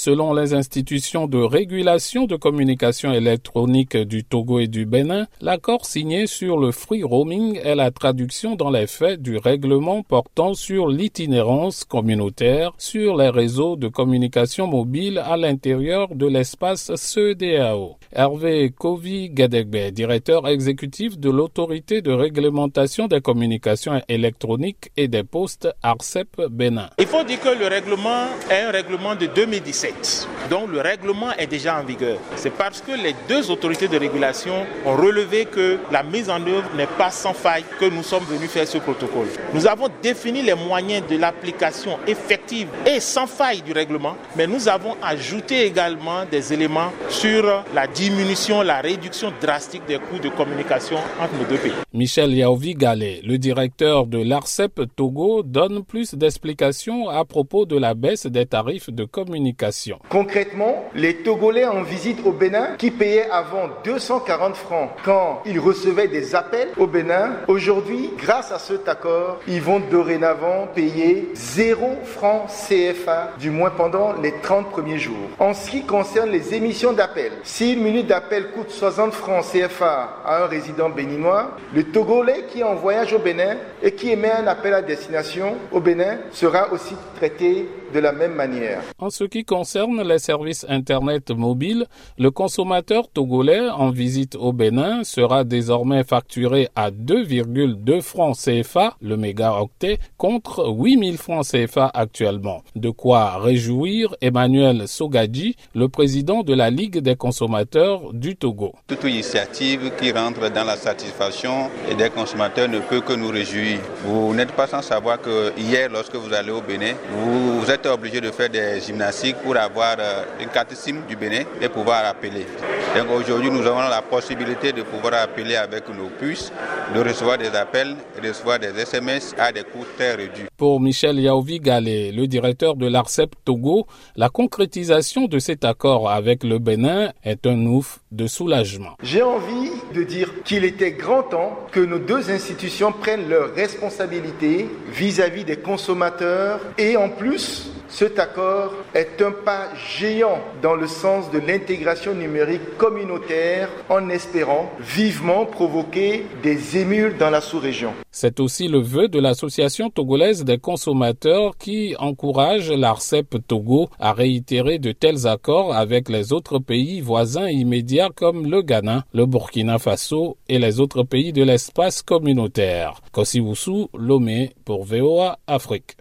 Selon les institutions de régulation de communication électronique du Togo et du Bénin, l'accord signé sur le free roaming est la traduction dans les faits du règlement portant sur l'itinérance communautaire sur les réseaux de communication mobile à l'intérieur de l'espace CEDAO. Hervé Kovi Gadegbe, directeur exécutif de l'autorité de réglementation des communications électroniques et des postes ARCEP Bénin. Il faut dire que le règlement est un règlement de 2017 donc le règlement est déjà en vigueur. C'est parce que les deux autorités de régulation ont relevé que la mise en œuvre n'est pas sans faille que nous sommes venus faire ce protocole. Nous avons défini les moyens de l'application effective et sans faille du règlement, mais nous avons ajouté également des éléments sur la diminution, la réduction drastique des coûts de communication entre nos deux pays. Michel Yaovi Gallet, le directeur de l'ARCEP Togo, donne plus d'explications à propos de la baisse des tarifs de communication. Concrètement, les Togolais en visite au Bénin qui payaient avant 240 francs quand ils recevaient des appels au Bénin, aujourd'hui, grâce à cet accord, ils vont dorénavant payer 0 francs CFA, du moins pendant les 30 premiers jours. En ce qui concerne les émissions d'appel, si une minute d'appel coûte 60 francs CFA à un résident béninois, le Togolais qui est en voyage au Bénin et qui émet un appel à destination au Bénin sera aussi traité de la même manière. En ce qui concerne les services Internet mobiles, le consommateur togolais en visite au Bénin sera désormais facturé à 2,2 francs CFA le mégaoctet contre 8000 francs CFA actuellement. De quoi réjouir Emmanuel Sogadji, le président de la Ligue des consommateurs du Togo. Toute initiative qui rentre dans la satisfaction des consommateurs ne peut que nous réjouir. Vous n'êtes pas sans savoir que hier, lorsque vous allez au Bénin, vous êtes obligé de faire des gymnastiques pour avoir euh, une carte SIM du Bénin et pouvoir appeler. Donc aujourd'hui, nous avons la possibilité de pouvoir appeler avec nos puces, de recevoir des appels, de recevoir des SMS à des coûts très réduits. Pour Michel Yaovi Galé, le directeur de l'ARCEP Togo, la concrétisation de cet accord avec le Bénin est un ouf de soulagement. J'ai envie de dire qu'il était grand temps que nos deux institutions prennent leurs responsabilités vis-à-vis -vis des consommateurs et en plus cet accord est un pas géant dans le sens de l'intégration numérique communautaire en espérant vivement provoquer des émules dans la sous-région. C'est aussi le vœu de l'Association togolaise des consommateurs qui encourage l'ARCEP Togo à réitérer de tels accords avec les autres pays voisins immédiats comme le Ghana, le Burkina Faso et les autres pays de l'espace communautaire. Kosiwusu, Lomé pour VOA Afrique.